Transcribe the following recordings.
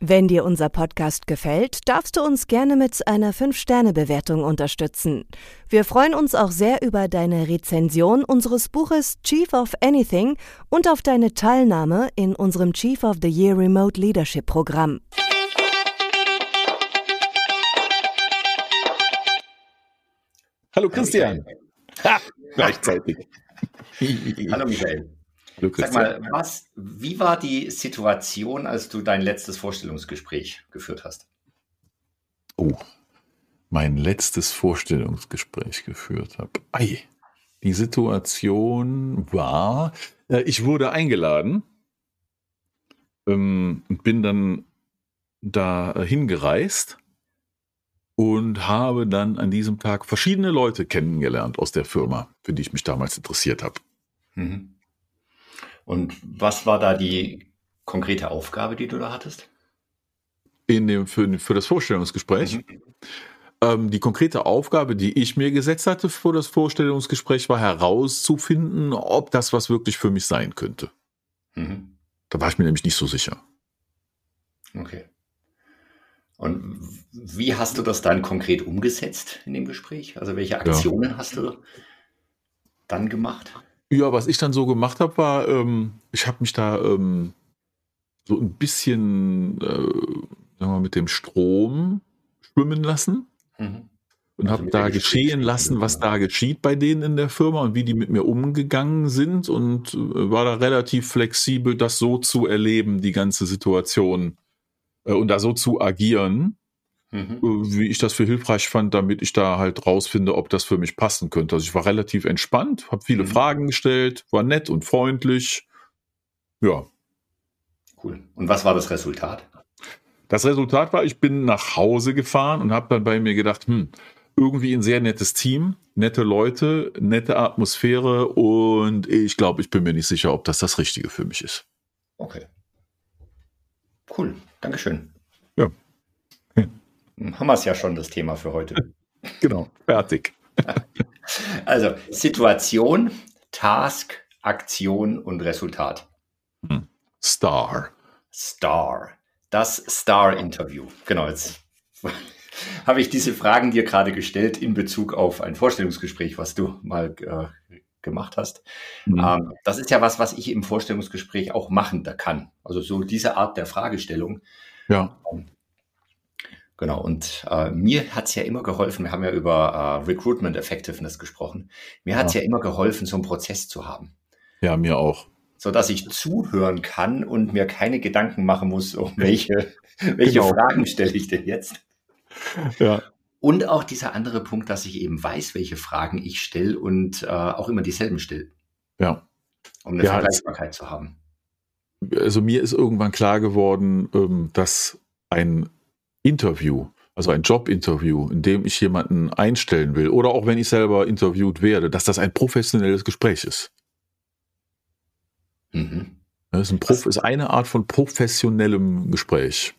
Wenn dir unser Podcast gefällt, darfst du uns gerne mit einer 5-Sterne-Bewertung unterstützen. Wir freuen uns auch sehr über deine Rezension unseres Buches Chief of Anything und auf deine Teilnahme in unserem Chief of the Year Remote Leadership Programm. Hallo Christian. Ha, gleichzeitig. Hallo Michael. Sag mal, was, wie war die Situation, als du dein letztes Vorstellungsgespräch geführt hast? Oh, mein letztes Vorstellungsgespräch geführt habe. Ei, die Situation war, äh, ich wurde eingeladen ähm, und bin dann da hingereist und habe dann an diesem Tag verschiedene Leute kennengelernt aus der Firma, für die ich mich damals interessiert habe. Mhm. Und was war da die konkrete Aufgabe, die du da hattest? In dem, für, für das Vorstellungsgespräch. Mhm. Ähm, die konkrete Aufgabe, die ich mir gesetzt hatte vor das Vorstellungsgespräch, war herauszufinden, ob das was wirklich für mich sein könnte. Mhm. Da war ich mir nämlich nicht so sicher. Okay. Und wie hast du das dann konkret umgesetzt in dem Gespräch? Also welche Aktionen ja. hast du dann gemacht? Ja, was ich dann so gemacht habe, war, ähm, ich habe mich da ähm, so ein bisschen, äh, sagen wir mal, mit dem Strom schwimmen lassen. Mhm. Und also habe da geschehen lassen, was da geschieht bei denen in der Firma und wie die mit mir umgegangen sind und äh, war da relativ flexibel, das so zu erleben, die ganze Situation äh, und da so zu agieren, Mhm. Wie ich das für hilfreich fand, damit ich da halt rausfinde, ob das für mich passen könnte. Also ich war relativ entspannt, habe viele mhm. Fragen gestellt, war nett und freundlich. Ja. Cool. Und was war das Resultat? Das Resultat war, ich bin nach Hause gefahren und habe dann bei mir gedacht, hm, irgendwie ein sehr nettes Team, nette Leute, nette Atmosphäre und ich glaube, ich bin mir nicht sicher, ob das das Richtige für mich ist. Okay. Cool. Dankeschön. Ja. Haben wir es ja schon, das Thema für heute. Genau, fertig. Also Situation, Task, Aktion und Resultat. Hm. Star. Star. Das Star-Interview. Genau, jetzt habe ich diese Fragen dir gerade gestellt in Bezug auf ein Vorstellungsgespräch, was du mal äh, gemacht hast. Mhm. Ähm, das ist ja was, was ich im Vorstellungsgespräch auch machen da kann. Also so diese Art der Fragestellung. Ja. Ähm, Genau, und äh, mir hat's ja immer geholfen, wir haben ja über äh, Recruitment Effectiveness gesprochen, mir hat's ja. ja immer geholfen, so einen Prozess zu haben. Ja, mir auch. So dass ich zuhören kann und mir keine Gedanken machen muss, um welche, welche genau. Fragen stelle ich denn jetzt. Ja. Und auch dieser andere Punkt, dass ich eben weiß, welche Fragen ich stelle und äh, auch immer dieselben stelle. Ja. Um eine ja, Vergleichbarkeit zu haben. Also mir ist irgendwann klar geworden, ähm, dass ein Interview, also ein Jobinterview, in dem ich jemanden einstellen will, oder auch wenn ich selber interviewt werde, dass das ein professionelles Gespräch ist. Mhm. Das ist, ein Prof ist eine Art von professionellem Gespräch.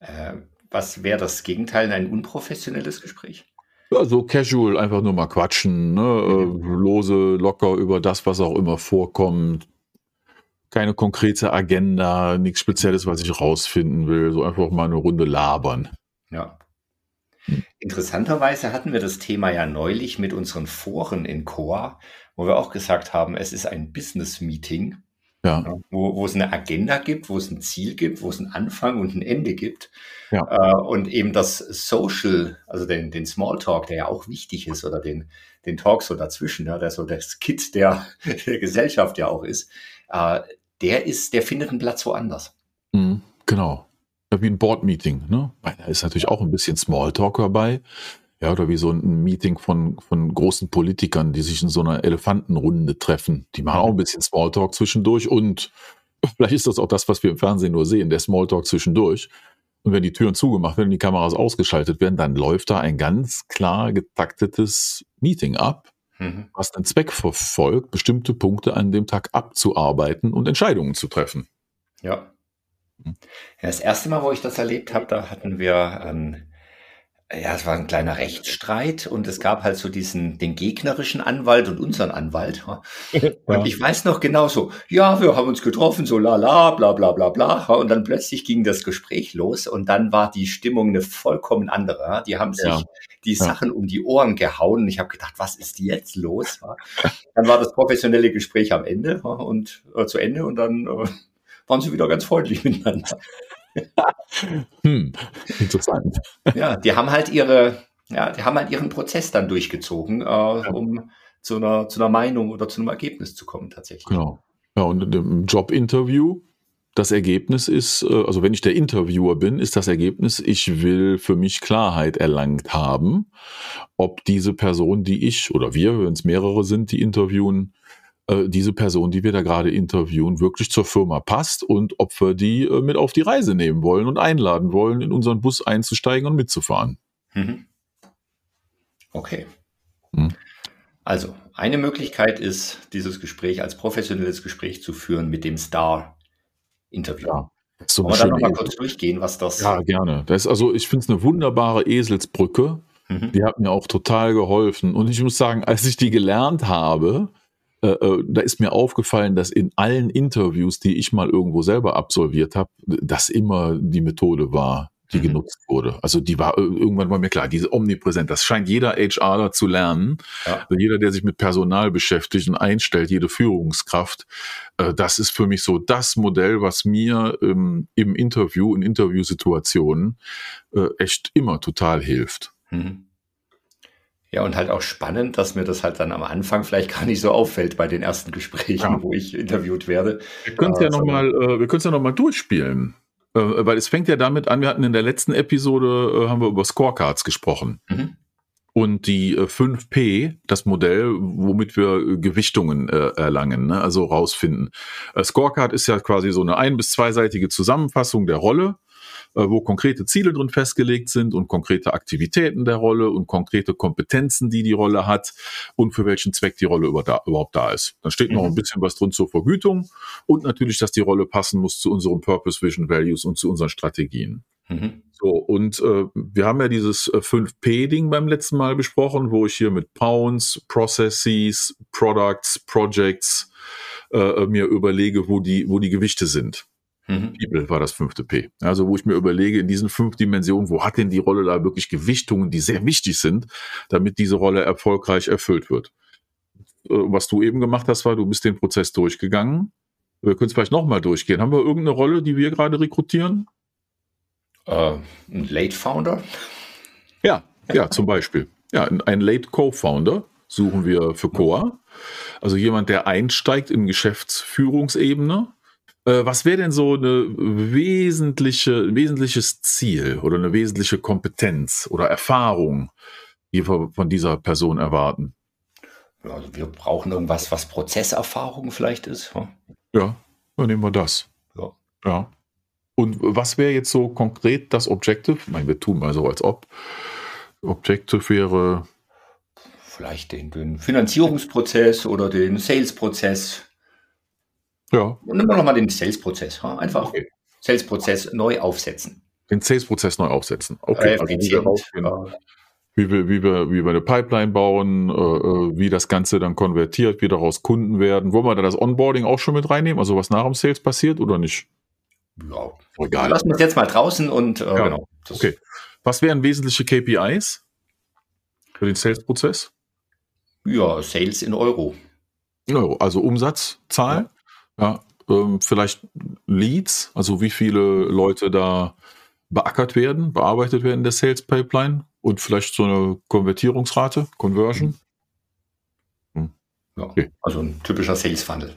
Äh, was wäre das Gegenteil, ein unprofessionelles Gespräch? Ja, so casual, einfach nur mal quatschen, ne? Mhm. Äh, lose, locker über das, was auch immer vorkommt. Keine konkrete Agenda, nichts Spezielles, was ich rausfinden will. So einfach mal eine Runde labern. Ja. Interessanterweise hatten wir das Thema ja neulich mit unseren Foren in Coa, wo wir auch gesagt haben, es ist ein Business-Meeting, ja. wo, wo es eine Agenda gibt, wo es ein Ziel gibt, wo es einen Anfang und ein Ende gibt. Ja. Äh, und eben das Social, also den, den Smalltalk, der ja auch wichtig ist, oder den, den Talk so dazwischen, ja, der so das Kit der, der Gesellschaft ja auch ist, äh, der ist, der findet einen Platz woanders. Mhm, genau. Wie ein Board-Meeting, ne? Da ist natürlich auch ein bisschen Smalltalk dabei. Ja, oder wie so ein Meeting von, von großen Politikern, die sich in so einer Elefantenrunde treffen. Die machen auch ein bisschen Smalltalk zwischendurch und vielleicht ist das auch das, was wir im Fernsehen nur sehen, der Smalltalk zwischendurch. Und wenn die Türen zugemacht werden, die Kameras ausgeschaltet werden, dann läuft da ein ganz klar getaktetes Meeting ab, mhm. was den Zweck verfolgt, bestimmte Punkte an dem Tag abzuarbeiten und Entscheidungen zu treffen. Ja. Ja, das erste Mal, wo ich das erlebt habe, da hatten wir ein ja, es war ein kleiner Rechtsstreit und es gab halt so diesen, den gegnerischen Anwalt und unseren Anwalt. Und ich weiß noch genau so, ja, wir haben uns getroffen, so la la, bla bla bla bla. Und dann plötzlich ging das Gespräch los und dann war die Stimmung eine vollkommen andere. Die haben sich ja. die Sachen um die Ohren gehauen. Und ich habe gedacht, was ist jetzt los? Dann war das professionelle Gespräch am Ende und äh, zu Ende und dann äh, waren sie wieder ganz freundlich miteinander. hm, interessant. Ja, die haben halt ihre, ja, die haben halt ihren Prozess dann durchgezogen, äh, um zu einer, zu einer Meinung oder zu einem Ergebnis zu kommen, tatsächlich. Genau. Ja, und im Jobinterview, das Ergebnis ist, äh, also wenn ich der Interviewer bin, ist das Ergebnis, ich will für mich Klarheit erlangt haben, ob diese Person, die ich oder wir, wenn es mehrere sind, die interviewen, äh, diese Person, die wir da gerade interviewen, wirklich zur Firma passt und ob wir die äh, mit auf die Reise nehmen wollen und einladen wollen, in unseren Bus einzusteigen und mitzufahren. Mhm. Okay. Mhm. Also, eine Möglichkeit ist, dieses Gespräch als professionelles Gespräch zu führen mit dem Star-Interview. Ja. So Wollen wir da nochmal kurz durchgehen, was das. Ja, gerne. Das ist also, ich finde es eine wunderbare Eselsbrücke. Mhm. Die hat mir auch total geholfen. Und ich muss sagen, als ich die gelernt habe, äh, äh, da ist mir aufgefallen, dass in allen Interviews, die ich mal irgendwo selber absolviert habe, das immer die Methode war, die mhm. genutzt wurde. Also die war irgendwann war mir klar, diese omnipräsent. Das scheint jeder HRler zu lernen. Ja. Also jeder, der sich mit Personal beschäftigt und einstellt, jede Führungskraft. Äh, das ist für mich so das Modell, was mir ähm, im Interview, in Interviewsituationen äh, echt immer total hilft. Mhm. Ja, und halt auch spannend, dass mir das halt dann am Anfang vielleicht gar nicht so auffällt bei den ersten Gesprächen, ja. wo ich interviewt werde. Wir können es ja nochmal, äh, wir es ja nochmal durchspielen. Äh, weil es fängt ja damit an, wir hatten in der letzten Episode, äh, haben wir über Scorecards gesprochen. Mhm. Und die äh, 5P, das Modell, womit wir Gewichtungen äh, erlangen, ne? also rausfinden. Äh, Scorecard ist ja quasi so eine ein- bis zweiseitige Zusammenfassung der Rolle äh, wo konkrete Ziele drin festgelegt sind und konkrete Aktivitäten der Rolle und konkrete Kompetenzen, die die Rolle hat und für welchen Zweck die Rolle überhaupt da ist. Dann steht noch ein mhm. bisschen was drin zur Vergütung und natürlich, dass die Rolle passen muss zu unserem Purpose, Vision, Values und zu unseren Strategien. Mhm. So, und äh, wir haben ja dieses 5P-Ding äh, beim letzten Mal besprochen, wo ich hier mit Pounds, Processes, Products, Projects äh, mir überlege, wo die, wo die Gewichte sind. Mhm. People war das fünfte P. Also wo ich mir überlege, in diesen fünf Dimensionen, wo hat denn die Rolle da wirklich Gewichtungen, die sehr wichtig sind, damit diese Rolle erfolgreich erfüllt wird. Äh, was du eben gemacht hast, war, du bist den Prozess durchgegangen. Wir können es vielleicht nochmal durchgehen. Haben wir irgendeine Rolle, die wir gerade rekrutieren? Uh, ein Late Founder? Ja, ja, zum Beispiel. Ja, ein Late Co-Founder suchen wir für Coa. Also jemand, der einsteigt in Geschäftsführungsebene äh, was wäre denn so eine wesentliche, ein wesentliches Ziel oder eine wesentliche Kompetenz oder Erfahrung, die wir von dieser Person erwarten? Also wir brauchen irgendwas, was Prozesserfahrung vielleicht ist. Ja, ja dann nehmen wir das. Ja. ja. Und was wäre jetzt so konkret das Objective? Ich meine, wir tun mal so, als ob. Objective wäre. Vielleicht den, den Finanzierungsprozess oder den Sales-Prozess ja. Und nehmen wir nochmal den Sales-Prozess. Einfach okay. Sales-Prozess neu aufsetzen. Den Sales-Prozess neu aufsetzen. Okay. Äh, also wie, wir, wie, wir, wie wir eine Pipeline bauen, äh, äh, wie das Ganze dann konvertiert, wie daraus Kunden werden. Wollen wir da das Onboarding auch schon mit reinnehmen? Also was nach dem Sales passiert oder nicht? Ja, egal. Lassen wir es jetzt mal draußen und äh, ja. genau. okay. Was wären wesentliche KPIs für den Sales-Prozess? Ja, Sales in Euro. Euro, also Umsatzzahl. Ja. Ähm, vielleicht Leads, also wie viele Leute da beackert werden, bearbeitet werden in der Sales Pipeline und vielleicht so eine Konvertierungsrate, Conversion. Hm. Ja, okay. Also ein typischer Sales Funnel.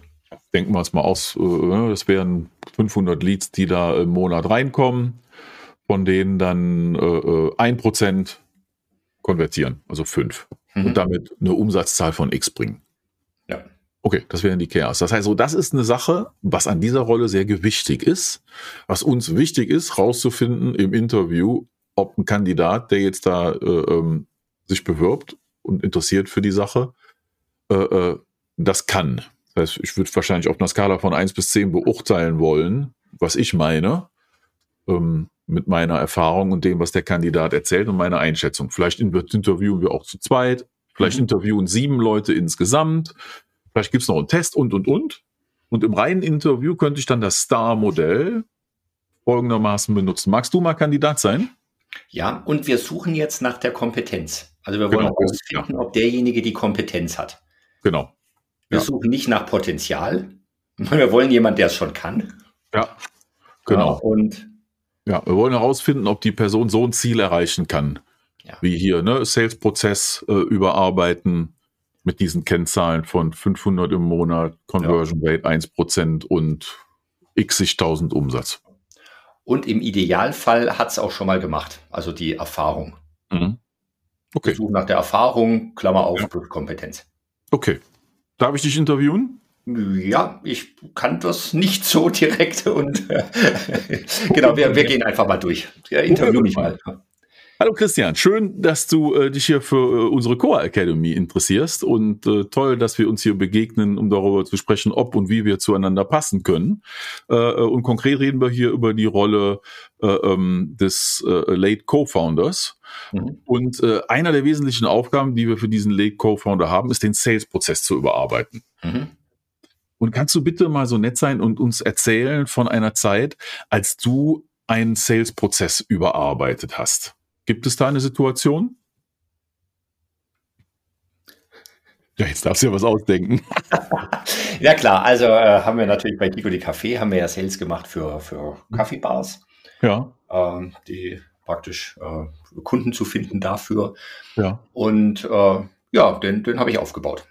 Denken wir uns mal aus, äh, ne, das wären 500 Leads, die da im Monat reinkommen, von denen dann äh, ein Prozent konvertieren, also fünf. Mhm. Und damit eine Umsatzzahl von X bringen. Okay, das wären die Chaos. Das heißt, so das ist eine Sache, was an dieser Rolle sehr gewichtig ist, was uns wichtig ist, rauszufinden im Interview, ob ein Kandidat, der jetzt da äh, ähm, sich bewirbt und interessiert für die Sache, äh, äh, das kann. Das heißt, ich würde wahrscheinlich auf einer Skala von eins bis zehn beurteilen wollen, was ich meine. ähm, mit meiner Erfahrung und dem, was der Kandidat erzählt und meiner Einschätzung. Vielleicht interviewen wir auch zu zweit, vielleicht mhm. interviewen sieben Leute insgesamt, vielleicht gibt es noch einen Test und, und, und. Und im reinen Interview könnte ich dann das Star-Modell folgendermaßen benutzen. Magst du mal Kandidat sein? Ja, und wir suchen jetzt nach der Kompetenz. Also wir wollen herausfinden, genau, ja. ob derjenige die Kompetenz hat. Genau. Wir ja. suchen nicht nach Potenzial. Wir wollen jemanden, der es schon kann. Ja, genau. Und ja, wir wollen herausfinden, ob die Person so ein Ziel erreichen kann. Ja. Wie hier, ne? Sales-Prozess äh, überarbeiten mit diesen Kennzahlen von 500 im Monat, Conversion ja. Rate 1% und x-tausend Umsatz. Und im Idealfall hat es auch schon mal gemacht, also die Erfahrung. Mhm. Okay. Wir suchen nach der Erfahrung, Klammer auf, ja. Kompetenz. Okay. Darf ich dich interviewen? Ja, ich kann das nicht so direkt und genau, wir, wir gehen einfach mal durch. Ja, interview mich mal. Hallo Christian, schön, dass du äh, dich hier für äh, unsere Core Academy interessierst und äh, toll, dass wir uns hier begegnen, um darüber zu sprechen, ob und wie wir zueinander passen können. Äh, äh, und konkret reden wir hier über die Rolle äh, ähm, des Late Co-Founders. Mhm. Und einer der wesentlichen Aufgaben, die wir für diesen Late Co-Founder haben, ist den Sales-Prozess zu überarbeiten. Mhm. Und kannst du bitte mal so nett sein und uns erzählen von einer Zeit, als du einen Sales-Prozess überarbeitet hast? Gibt es da eine Situation? Ja, jetzt darfst du ja was ausdenken. ja klar, also äh, haben wir natürlich bei Kiko die Café, haben wir ja Sales gemacht für, für Kaffeebars. Ja. Ähm, die praktisch äh, Kunden zu finden dafür. Ja. Und äh, ja, den, den habe ich aufgebaut.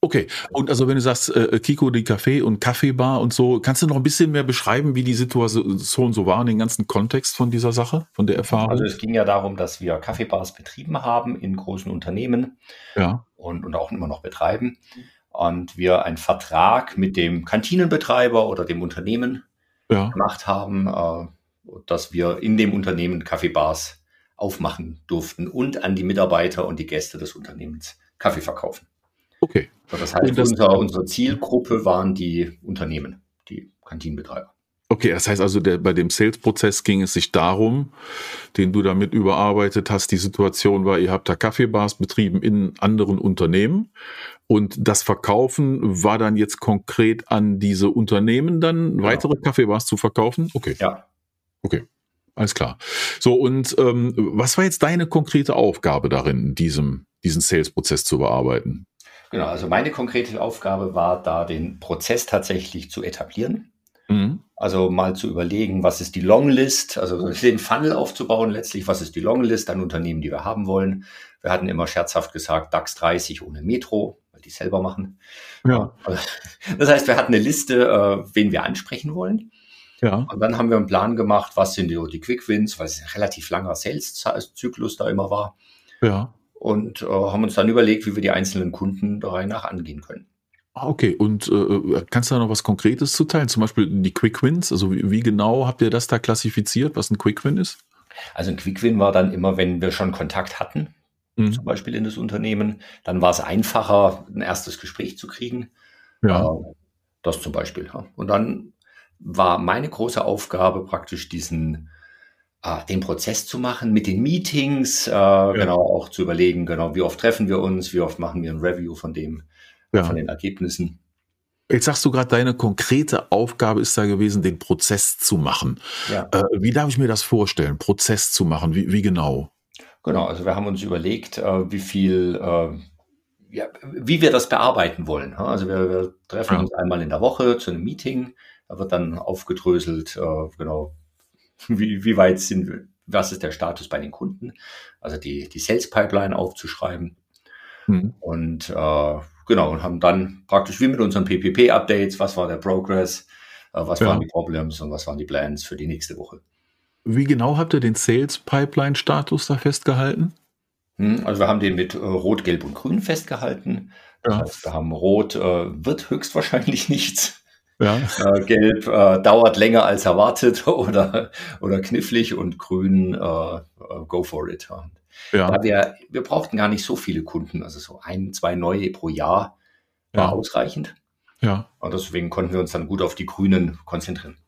Okay, und also wenn du sagst, äh, Kiko, die Café und Kaffeebar und so, kannst du noch ein bisschen mehr beschreiben, wie die Situation so war, den ganzen Kontext von dieser Sache, von der Erfahrung? Also es ging ja darum, dass wir Kaffeebars betrieben haben in großen Unternehmen ja. und, und auch immer noch betreiben. Und wir einen Vertrag mit dem Kantinenbetreiber oder dem Unternehmen ja. gemacht haben, äh, dass wir in dem Unternehmen Kaffeebars aufmachen durften und an die Mitarbeiter und die Gäste des Unternehmens Kaffee verkaufen. Okay. Das heißt, das unser, unsere Zielgruppe waren die Unternehmen, die Kantinenbetreiber. Okay, das heißt also, der, bei dem Sales-Prozess ging es sich darum, den du damit überarbeitet hast. Die Situation war, ihr habt da Kaffeebars betrieben in anderen Unternehmen und das Verkaufen war dann jetzt konkret an diese Unternehmen dann genau. weitere Kaffeebars zu verkaufen? Okay. Ja. Okay. Alles klar. So, und ähm, was war jetzt deine konkrete Aufgabe darin, diesem, diesen Sales-Prozess zu bearbeiten? Genau, also meine konkrete Aufgabe war da, den Prozess tatsächlich zu etablieren. Mhm. Also mal zu überlegen, was ist die Longlist, also den Funnel aufzubauen letztlich, was ist die Longlist an Unternehmen, die wir haben wollen. Wir hatten immer scherzhaft gesagt, DAX 30 ohne Metro, weil die selber machen. Ja. Also, das heißt, wir hatten eine Liste, äh, wen wir ansprechen wollen. Ja. Und dann haben wir einen Plan gemacht, was sind die, die Quick Wins, weil es ein relativ langer Sales-Zyklus da immer war. Ja und äh, haben uns dann überlegt, wie wir die einzelnen Kunden der Reihe nach angehen können. Ah, okay. Und äh, kannst du da noch was Konkretes zuteilen? Zum Beispiel die Quick Wins? Also wie, wie, genau habt ihr das da klassifiziert, was ein Quick Win ist? Also ein Quick Win war dann immer, wenn wir schon Kontakt hatten, mhm. zum Beispiel in das Unternehmen, dann war es einfacher, ein erstes Gespräch zu kriegen. Ja. Äh, das zum Beispiel. Und dann war meine große Aufgabe praktisch diesen äh, den Prozess zu machen mit den Meetings, äh, ja. genau auch zu überlegen, genau wie oft treffen wir uns, wie oft machen wir ein Review von dem, ja. von den Ergebnissen. Jetzt sagst du gerade, deine konkrete Aufgabe ist da gewesen, den Prozess zu machen. Ja. Äh, wie darf ich mir das vorstellen, Prozess zu machen? Wie, wie genau? Genau, also wir haben uns überlegt, äh, wie viel, äh, ja, wie wir das bearbeiten wollen. Also wir, wir treffen ja. uns einmal in der Woche zu einem Meeting. Da wird dann aufgedröselt, äh, genau, wie, wie weit sind wir, was ist der Status bei den Kunden, also die, die Sales Pipeline aufzuschreiben. Mhm. Und äh, genau, und haben dann praktisch wie mit unseren PPP-Updates, was war der Progress, äh, was ja. waren die Problems und was waren die Plans für die nächste Woche. Wie genau habt ihr den Sales Pipeline Status da festgehalten? Hm, also wir haben den mit äh, Rot, Gelb und Grün festgehalten. Das ja. heißt, wir haben Rot äh, wird höchstwahrscheinlich nichts. Ja. Äh, gelb äh, dauert länger als erwartet oder, oder knifflig und grün äh, äh go for it. Ja. Da wir, wir brauchten gar nicht so viele Kunden, also so ein, zwei neue pro Jahr war ja. ausreichend. Ja. Und deswegen konnten wir uns dann gut auf die Grünen konzentrieren.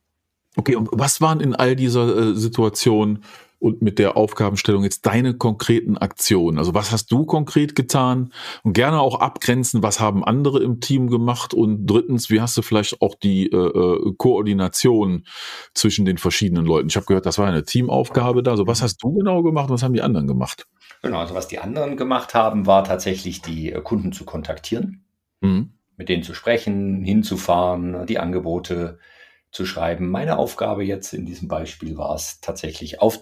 Okay, und was waren in all dieser äh, Situation und mit der Aufgabenstellung jetzt deine konkreten Aktionen? Also was hast du konkret getan? Und gerne auch abgrenzen, was haben andere im Team gemacht? Und drittens, wie hast du vielleicht auch die äh, äh Koordination zwischen den verschiedenen Leuten? Ich habe gehört, das war eine Teamaufgabe da. Also was hast du genau gemacht? Was haben die anderen gemacht? Genau, also was die anderen gemacht haben, war tatsächlich die äh, Kunden zu kontaktieren, mhm. mit denen zu sprechen, hinzufahren, die Angebote zu schreiben. Meine Aufgabe jetzt in diesem Beispiel war es tatsächlich auf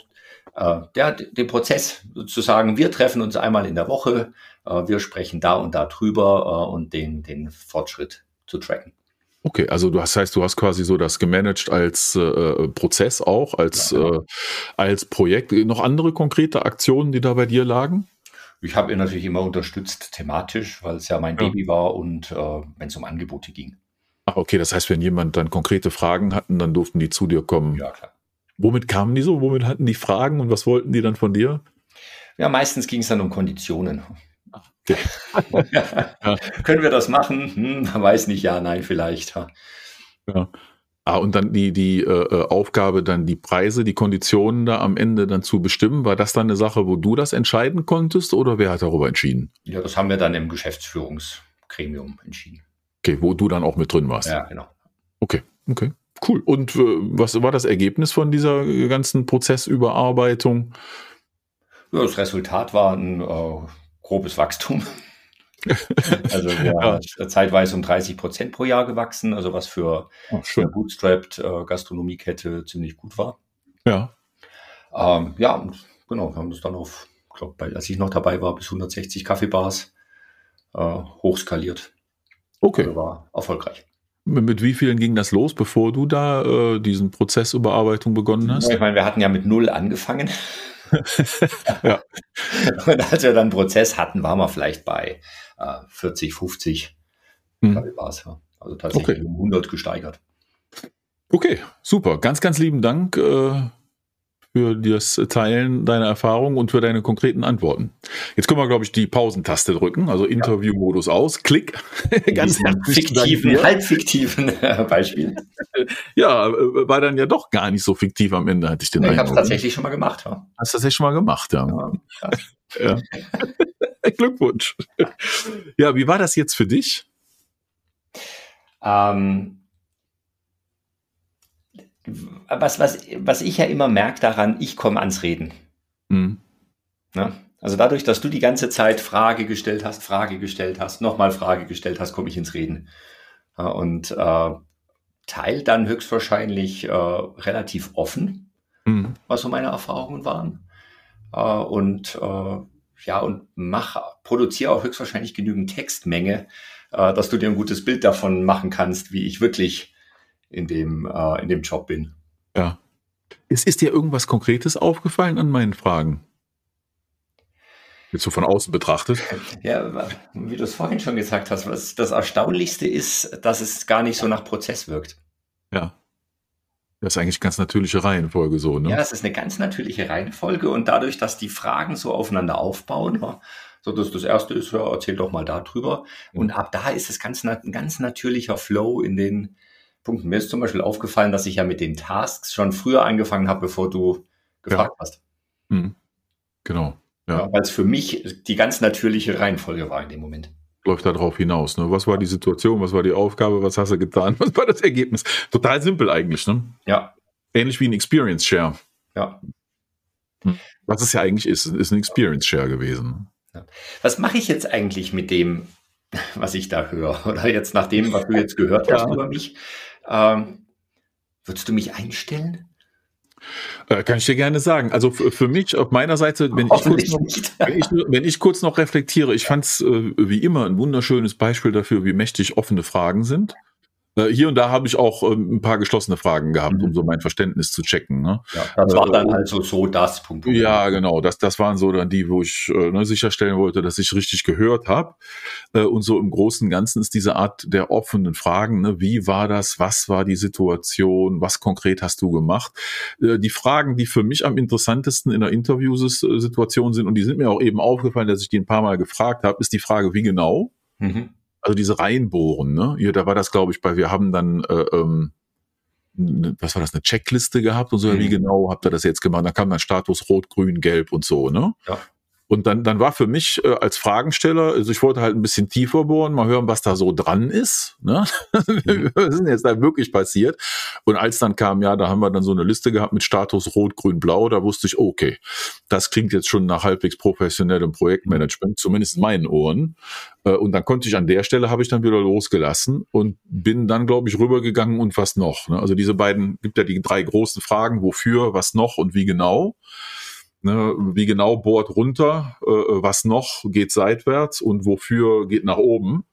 äh, der, den Prozess sozusagen, wir treffen uns einmal in der Woche, äh, wir sprechen da und da drüber äh, und den, den Fortschritt zu tracken. Okay, also du hast heißt, du hast quasi so das gemanagt als äh, Prozess auch, als, ja, genau. äh, als Projekt. Noch andere konkrete Aktionen, die da bei dir lagen? Ich habe ihn natürlich immer unterstützt thematisch, weil es ja mein ja. Baby war und äh, wenn es um Angebote ging. Ach, okay, das heißt, wenn jemand dann konkrete Fragen hatten, dann durften die zu dir kommen. Ja, klar. Womit kamen die so? Womit hatten die Fragen und was wollten die dann von dir? Ja, meistens ging es dann um Konditionen. Okay. ja. Können wir das machen? Hm, weiß nicht, ja, nein, vielleicht. Ja. ja. Ah, und dann die, die äh, äh, Aufgabe, dann die Preise, die Konditionen da am Ende dann zu bestimmen. War das dann eine Sache, wo du das entscheiden konntest oder wer hat darüber entschieden? Ja, das haben wir dann im Geschäftsführungsgremium entschieden. Okay, wo du dann auch mit drin warst. Ja, genau. Okay, okay. Cool. Und äh, was war das Ergebnis von dieser ganzen Prozessüberarbeitung? Ja, das Resultat war ein äh, grobes Wachstum. also wir ja. zeitweise um 30 Prozent pro Jahr gewachsen, also was für Ach, eine bootstrapped äh, Gastronomiekette ziemlich gut war. Ja. Ähm, ja, genau, wir haben das dann auf, glaube als ich noch dabei war, bis 160 Kaffeebars äh, hochskaliert. Okay. Also war erfolgreich. Mit wie vielen ging das los, bevor du da äh, diesen Prozessüberarbeitung begonnen hast? Ich meine, wir hatten ja mit null angefangen. ja. Und als wir dann einen Prozess hatten, waren wir vielleicht bei äh, 40, 50 hm. Also tatsächlich okay. um 100 gesteigert. Okay, super. Ganz, ganz lieben Dank äh, für das Teilen deiner Erfahrungen und für deine konkreten Antworten. Jetzt können wir, glaube ich, die Pausentaste drücken, also Interviewmodus ja. aus. Klick. Ganz fiktiven, halbfiktiven Beispiel. Ja, äh, war dann ja doch gar nicht so fiktiv am Ende, hatte ich den ja, Ich habe es tatsächlich schon mal gemacht. Ja. Hast du tatsächlich schon mal gemacht, ja. ja. Glückwunsch. Ja, wie war das jetzt für dich? Ähm, was, was, was ich ja immer merke daran, ich komme ans Reden. Mhm. Ne? Also dadurch, dass du die ganze Zeit Frage gestellt hast, Frage gestellt hast, nochmal Frage gestellt hast, komme ich ins Reden. Und äh, teile dann höchstwahrscheinlich äh, relativ offen, mhm. was so meine Erfahrungen waren. Äh, und äh, ja, und mach, produziere auch höchstwahrscheinlich genügend Textmenge, äh, dass du dir ein gutes Bild davon machen kannst, wie ich wirklich in dem, äh, in dem Job bin. Ja. Ist, ist dir irgendwas Konkretes aufgefallen an meinen Fragen? Jetzt so von außen betrachtet. Ja, wie du es vorhin schon gesagt hast, was das Erstaunlichste ist, dass es gar nicht so nach Prozess wirkt. Ja. Das ist eigentlich ganz natürliche Reihenfolge so, ne? Ja, das ist eine ganz natürliche Reihenfolge und dadurch, dass die Fragen so aufeinander aufbauen, so dass das erste ist, ja, erzähl doch mal darüber. Und ab da ist es ganz, ein ganz natürlicher Flow in den, Punkten. Mir ist zum Beispiel aufgefallen, dass ich ja mit den Tasks schon früher angefangen habe, bevor du gefragt ja. hast. Mhm. Genau. Ja. ja Weil es für mich die ganz natürliche Reihenfolge war in dem Moment. Läuft darauf hinaus. Ne? Was war die Situation? Was war die Aufgabe? Was hast du getan? Was war das Ergebnis? Total simpel eigentlich. Ne? Ja. Ähnlich wie ein Experience Share. Ja. Hm. Was es ja eigentlich ist, ist ein Experience Share gewesen. Ja. Was mache ich jetzt eigentlich mit dem, was ich da höre? Oder jetzt nach dem, was du jetzt gehört hast über mich? Ähm, würdest du mich einstellen? Äh, kann ich dir gerne sagen. Also für mich auf meiner Seite, wenn ich, kurz noch, wenn, ich, wenn ich kurz noch reflektiere, ich fand es äh, wie immer ein wunderschönes Beispiel dafür, wie mächtig offene Fragen sind. Äh, hier und da habe ich auch ähm, ein paar geschlossene Fragen gehabt, mhm. um so mein Verständnis zu checken. Ne? Ja, das war dann also so das Punkt. Ja, genau. Das, das waren so dann die, wo ich äh, ne, sicherstellen wollte, dass ich richtig gehört habe. Äh, und so im Großen und Ganzen ist diese Art der offenen Fragen, ne, wie war das, was war die Situation, was konkret hast du gemacht? Äh, die Fragen, die für mich am interessantesten in der Interviewsituation sind, und die sind mir auch eben aufgefallen, dass ich die ein paar Mal gefragt habe, ist die Frage, wie genau? Mhm also diese Reihenbohren, ne? Hier, da war das, glaube ich, bei, wir haben dann äh, ähm, was war das, eine Checkliste gehabt und so, mhm. wie genau habt ihr das jetzt gemacht? Dann kam dann Status Rot, Grün, Gelb und so, ne? Ja. Und dann, dann war für mich äh, als Fragensteller, also ich wollte halt ein bisschen tiefer bohren, mal hören, was da so dran ist. Ne? Mhm. was ist denn jetzt da wirklich passiert? Und als dann kam, ja, da haben wir dann so eine Liste gehabt mit Status Rot, Grün, Blau, da wusste ich, okay, das klingt jetzt schon nach halbwegs professionellem Projektmanagement, zumindest in meinen Ohren. Äh, und dann konnte ich an der Stelle, habe ich dann wieder losgelassen und bin dann, glaube ich, rübergegangen und was noch. Ne? Also diese beiden, gibt ja die drei großen Fragen, wofür, was noch und wie genau. Ne, wie genau bohrt runter, äh, was noch geht seitwärts und wofür geht nach oben.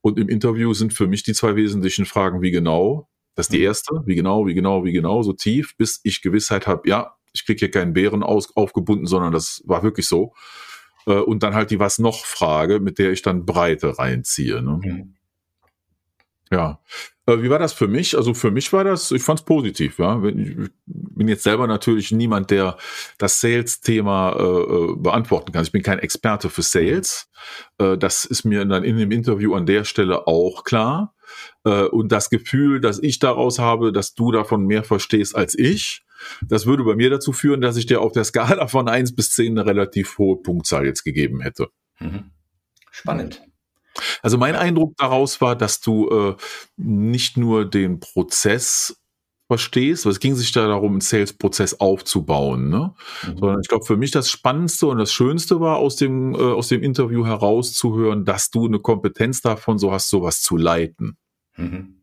Und im Interview sind für mich die zwei wesentlichen Fragen, wie genau. Das ist die mhm. erste, wie genau, wie genau, wie genau, so tief, bis ich Gewissheit habe, ja, ich kriege hier keinen Bären aus, aufgebunden, sondern das war wirklich so. Äh, und dann halt die Was noch Frage, mit der ich dann Breite reinziehe. Ne? Mhm. Ja. Äh, wie war das für mich? Also für mich war das, ich fand es positiv. Ja, ich bin jetzt selber natürlich niemand, der das Sales-Thema äh, äh, beantworten kann. Ich bin kein Experte für Sales. Äh, das ist mir dann in dem Interview an der Stelle auch klar. Äh, und das Gefühl, dass ich daraus habe, dass du davon mehr verstehst als ich, das würde bei mir dazu führen, dass ich dir auf der Skala von eins bis zehn eine relativ hohe Punktzahl jetzt gegeben hätte. Mhm. Spannend. Also mein Eindruck daraus war, dass du äh, nicht nur den Prozess verstehst, weil es ging sich da darum, einen Sales-Prozess aufzubauen, ne? Mhm. sondern ich glaube, für mich das Spannendste und das Schönste war aus dem, äh, aus dem Interview herauszuhören, dass du eine Kompetenz davon so hast, sowas zu leiten. Mhm.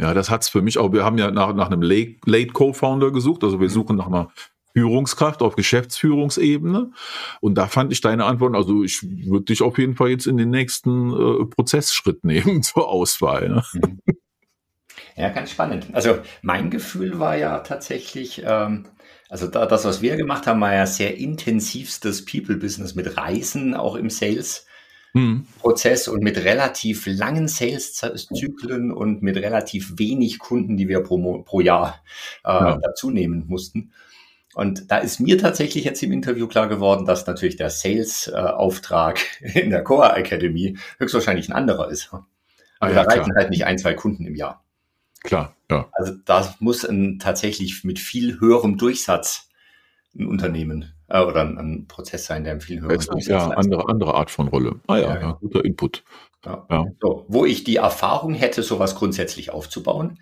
Ja, das hat's für mich auch. Wir haben ja nach, nach einem Late, Late Co-Founder gesucht, also wir mhm. suchen nach einer Führungskraft auf Geschäftsführungsebene. Und da fand ich deine Antwort, also ich würde dich auf jeden Fall jetzt in den nächsten äh, Prozessschritt nehmen zur Auswahl. Ne? Mhm. Ja, ganz spannend. Also mein Gefühl war ja tatsächlich, ähm, also da, das, was wir gemacht haben, war ja sehr intensivstes People-Business mit Reisen, auch im Sales. Mhm. Prozess und mit relativ langen Sales-Zyklen und mit relativ wenig Kunden, die wir pro, pro Jahr äh, ja. dazu nehmen mussten. Und da ist mir tatsächlich jetzt im Interview klar geworden, dass natürlich der Sales-Auftrag in der Core Academy höchstwahrscheinlich ein anderer ist. Ah, also ja, da reichen halt nicht ein, zwei Kunden im Jahr. Klar, ja. Also da muss ein, tatsächlich mit viel höherem Durchsatz ein Unternehmen äh, oder ein, ein, Prozess sein, der viel höheren Durchsatz. Ja, andere, andere Art von Rolle. Ah ja, ja, ja. guter Input. Ja. So, wo ich die Erfahrung hätte, sowas grundsätzlich aufzubauen,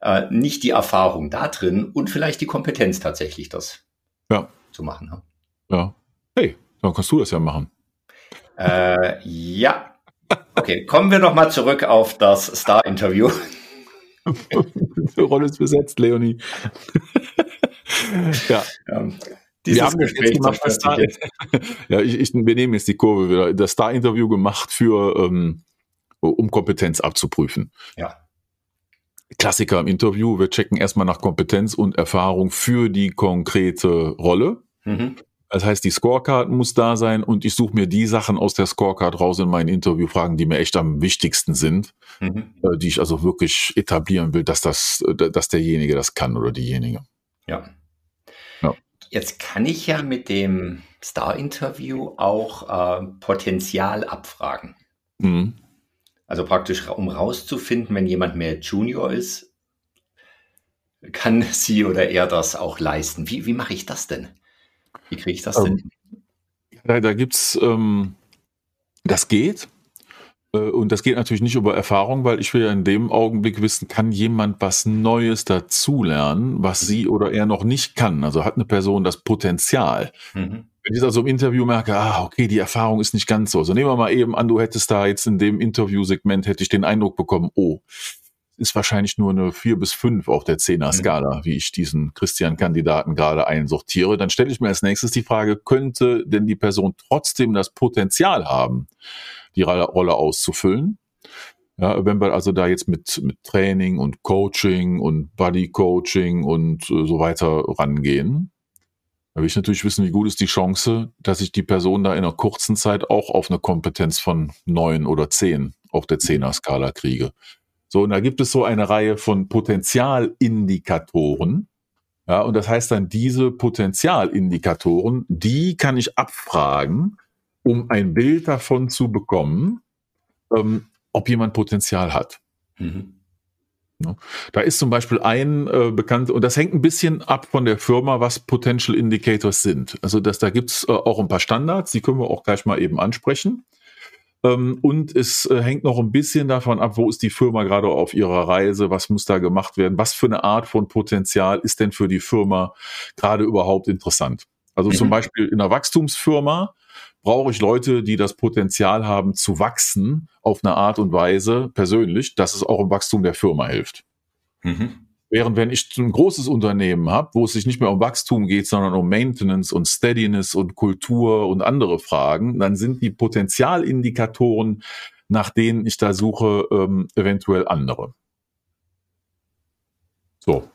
äh, nicht die Erfahrung da drin und vielleicht die Kompetenz tatsächlich, das ja. zu machen. Ne? Ja. Hey, dann kannst du das ja machen. Äh, ja. Okay, kommen wir noch mal zurück auf das Star-Interview. Die Rolle ist besetzt, Leonie. ja. Ähm, wir haben Gespräch gemacht, das Star ja, ich, ich, wir nehmen jetzt die Kurve wieder. Das Star-Interview gemacht für, ähm, um Kompetenz abzuprüfen. Ja. Klassiker im Interview, wir checken erstmal nach Kompetenz und Erfahrung für die konkrete Rolle. Mhm. Das heißt, die Scorecard muss da sein und ich suche mir die Sachen aus der Scorecard raus in meinen Interviewfragen, die mir echt am wichtigsten sind, mhm. Äh, die ich also wirklich etablieren will, dass das, äh, dass derjenige das kann oder diejenige. Ja. ja. Jetzt kann ich ja mit dem Star-Interview auch äh, Potenzial abfragen. Mhm. Also praktisch, um rauszufinden, wenn jemand mehr Junior ist, kann sie oder er das auch leisten. Wie, wie mache ich das denn? Wie kriege ich das ähm, denn? Da, da gibt es, ähm, das geht. Äh, und das geht natürlich nicht über Erfahrung, weil ich will ja in dem Augenblick wissen, kann jemand was Neues dazulernen, was sie oder er noch nicht kann. Also hat eine Person das Potenzial. Mhm. Wenn ich also im Interview merke, ah, okay, die Erfahrung ist nicht ganz so. Also nehmen wir mal eben an, du hättest da jetzt in dem Interviewsegment, hätte ich den Eindruck bekommen, oh, ist wahrscheinlich nur eine vier bis fünf auf der Zehner-Skala, mhm. wie ich diesen Christian-Kandidaten gerade einsortiere. Dann stelle ich mir als nächstes die Frage, könnte denn die Person trotzdem das Potenzial haben, die Rolle auszufüllen? Ja, wenn wir also da jetzt mit, mit Training und Coaching und Body Coaching und äh, so weiter rangehen, da will ich natürlich wissen, wie gut ist die Chance, dass ich die Person da in einer kurzen Zeit auch auf eine Kompetenz von neun oder zehn auf der Zehner-Skala kriege. So, und da gibt es so eine Reihe von Potenzialindikatoren. Ja, und das heißt dann, diese Potenzialindikatoren, die kann ich abfragen, um ein Bild davon zu bekommen, ähm, ob jemand Potenzial hat. Mhm. Da ist zum Beispiel ein äh, bekannt, und das hängt ein bisschen ab von der Firma, was Potential Indicators sind. Also das, da gibt's äh, auch ein paar Standards, die können wir auch gleich mal eben ansprechen. Ähm, und es äh, hängt noch ein bisschen davon ab, wo ist die Firma gerade auf ihrer Reise, was muss da gemacht werden, was für eine Art von Potenzial ist denn für die Firma gerade überhaupt interessant. Also mhm. zum Beispiel in einer Wachstumsfirma brauche ich Leute, die das Potenzial haben zu wachsen auf eine Art und Weise persönlich, dass es auch im Wachstum der Firma hilft. Mhm. Während wenn ich ein großes Unternehmen habe, wo es sich nicht mehr um Wachstum geht, sondern um Maintenance und Steadiness und Kultur und andere Fragen, dann sind die Potenzialindikatoren, nach denen ich da suche, ähm, eventuell andere. So.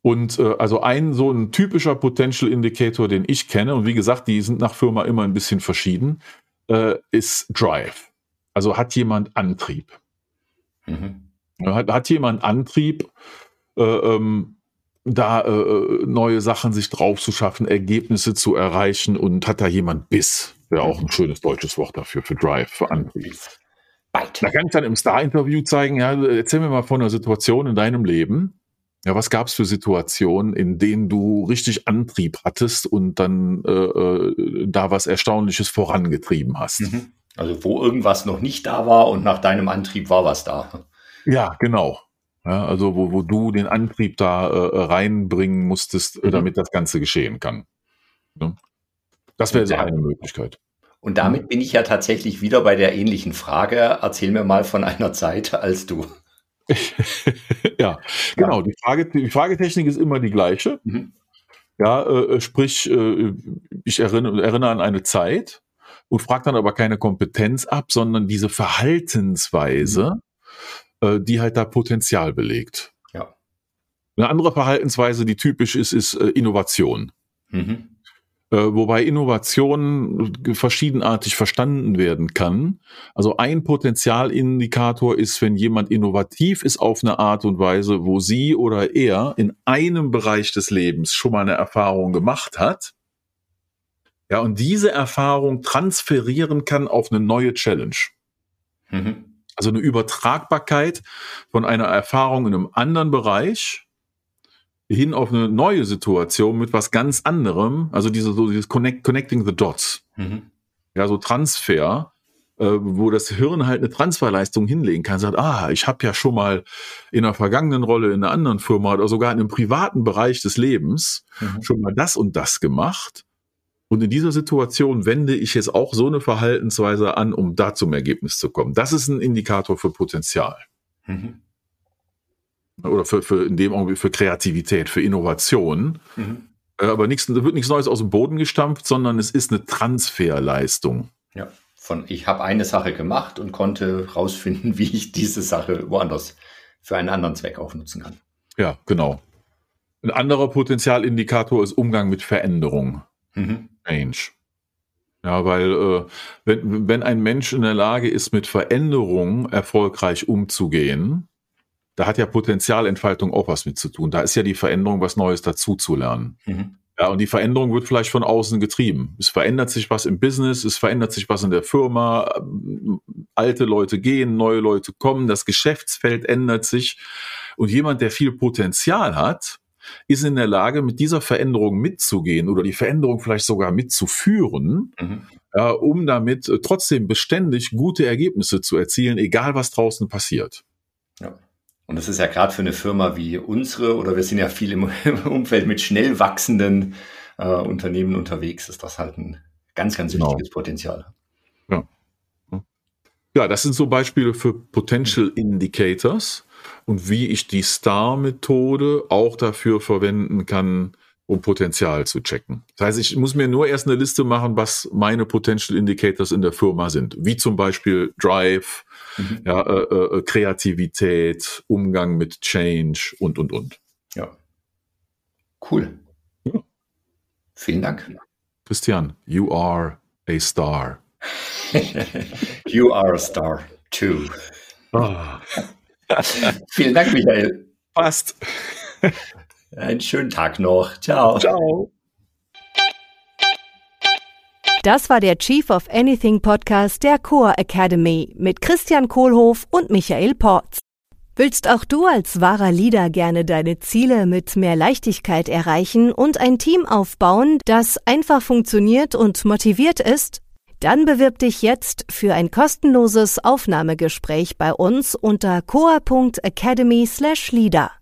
Und äh, also ein so ein typischer Potential Indicator, den ich kenne, und wie gesagt, die sind nach Firma immer ein bisschen verschieden, äh, ist Drive. Also hat jemand Antrieb. Mhm. Hat, hat jemand Antrieb, äh, ähm, da äh, äh, neue Sachen sich drauf zu schaffen, Ergebnisse zu erreichen und hat da jemand Biss. Wäre auch ein schönes deutsches Wort dafür, für Drive, für Antrieb. Da kann ich dann im Star-Interview zeigen, ja, erzähl mir mal von einer Situation in deinem Leben, ja, was gab es für Situationen, in denen du richtig Antrieb hattest und dann äh, äh, da was Erstaunliches vorangetrieben hast? Mhm. Also wo irgendwas noch nicht da war und nach deinem Antrieb war was da. Ja, genau. Ja, also wo, wo du den Antrieb da äh, reinbringen musstest, äh, mhm. damit das Ganze geschehen kann. Ja? Das wäre so eine Möglichkeit. Und damit bin ich ja tatsächlich wieder bei der ähnlichen Frage. Erzähl mir mal von einer Zeit, als du ja, genau. Die, Frage, die Fragetechnik ist immer die gleiche. Mhm. Ja, äh, sprich, äh, ich erinnere, erinnere, an eine Zeit und frage dann aber keine Kompetenz ab, sondern diese Verhaltensweise, mhm. Äh, die halt da Potenzial belegt. Ja. Eine andere Verhaltensweise, die typisch ist, ist äh, Innovation. Mhm. Äh, wobei Innovation verschiedenartig verstanden werden kann. Also ein Potenzialindikator ist, wenn jemand innovativ ist auf eine Art und Weise, wo sie oder er in einem Bereich des Lebens schon mal eine Erfahrung gemacht hat. Ja, und diese Erfahrung transferieren kann auf eine neue Challenge. Mhm. Also eine Übertragbarkeit von einer Erfahrung in einem anderen Bereich hin auf eine neue Situation mit was ganz anderem, also diese, so dieses Connect, Connecting the Dots. Mhm. Ja, so Transfer, äh, wo das Hirn halt eine Transferleistung hinlegen kann, sagt, ah, ich habe ja schon mal in einer vergangenen Rolle in einer anderen Firma oder sogar in einem privaten Bereich des Lebens mhm. schon mal das und das gemacht. Und in dieser Situation wende ich jetzt auch so eine Verhaltensweise an, um da zum Ergebnis zu kommen. Das ist ein Indikator für Potenzial. Mhm oder für, für in dem Augenblick für Kreativität, für Innovation. Mhm. Äh, aber nichts, da wird nichts Neues aus dem Boden gestampft, sondern es ist eine Transferleistung. Ja, von ich habe eine Sache gemacht und konnte rausfinden, wie ich diese Sache woanders für einen anderen Zweck auch nutzen kann. Ja, genau. Ein anderer Potenzialindikator ist Umgang mit Veränderung. Mhm. Change. Ja, weil äh, wenn, wenn ein Mensch in der Lage ist, mit Veränderung erfolgreich umzugehen, da hat ja Potenzialentfaltung auch was mit zu tun. Da ist ja die Veränderung, was Neues dazu zu lernen. Mhm. Ja, und die Veränderung wird vielleicht von außen getrieben. Es verändert sich was im Business, es verändert sich was in der Firma, alte Leute gehen, neue Leute kommen, das Geschäftsfeld ändert sich. Und jemand, der viel Potenzial hat, ist in der Lage, mit dieser Veränderung mitzugehen oder die Veränderung vielleicht sogar mitzuführen, mhm. ja, um damit trotzdem beständig gute Ergebnisse zu erzielen, egal was draußen passiert. Ja. Und das ist ja gerade für eine Firma wie unsere, oder wir sind ja viel im, Umfeld mit schnell wachsenden äh, Unternehmen unterwegs, ist das halt ein ganz, ganz genau. wichtiges Potenzial. Ja. ja, das sind so Beispiele für Potential Indicators und wie ich die STAR-Methode auch dafür verwenden kann, um Potenzial zu checken. Das heißt, ich muss mir nur erst eine Liste machen, was meine Potential Indicators in der Firma sind, wie zum Beispiel Drive, mhm. ja, äh, äh, Kreativität, Umgang mit Change und, und, und. Ja. Cool. Ja. Vielen Dank. Christian, you are a star. you are a star too. Oh. Vielen Dank, Michael. Passt. Einen schönen Tag noch. Ciao. Ciao. Das war der Chief of Anything Podcast der Core Academy mit Christian Kohlhoff und Michael Porz. Willst auch du als wahrer Leader gerne deine Ziele mit mehr Leichtigkeit erreichen und ein Team aufbauen, das einfach funktioniert und motiviert ist? Dann bewirb dich jetzt für ein kostenloses Aufnahmegespräch bei uns unter coa.academy/leader.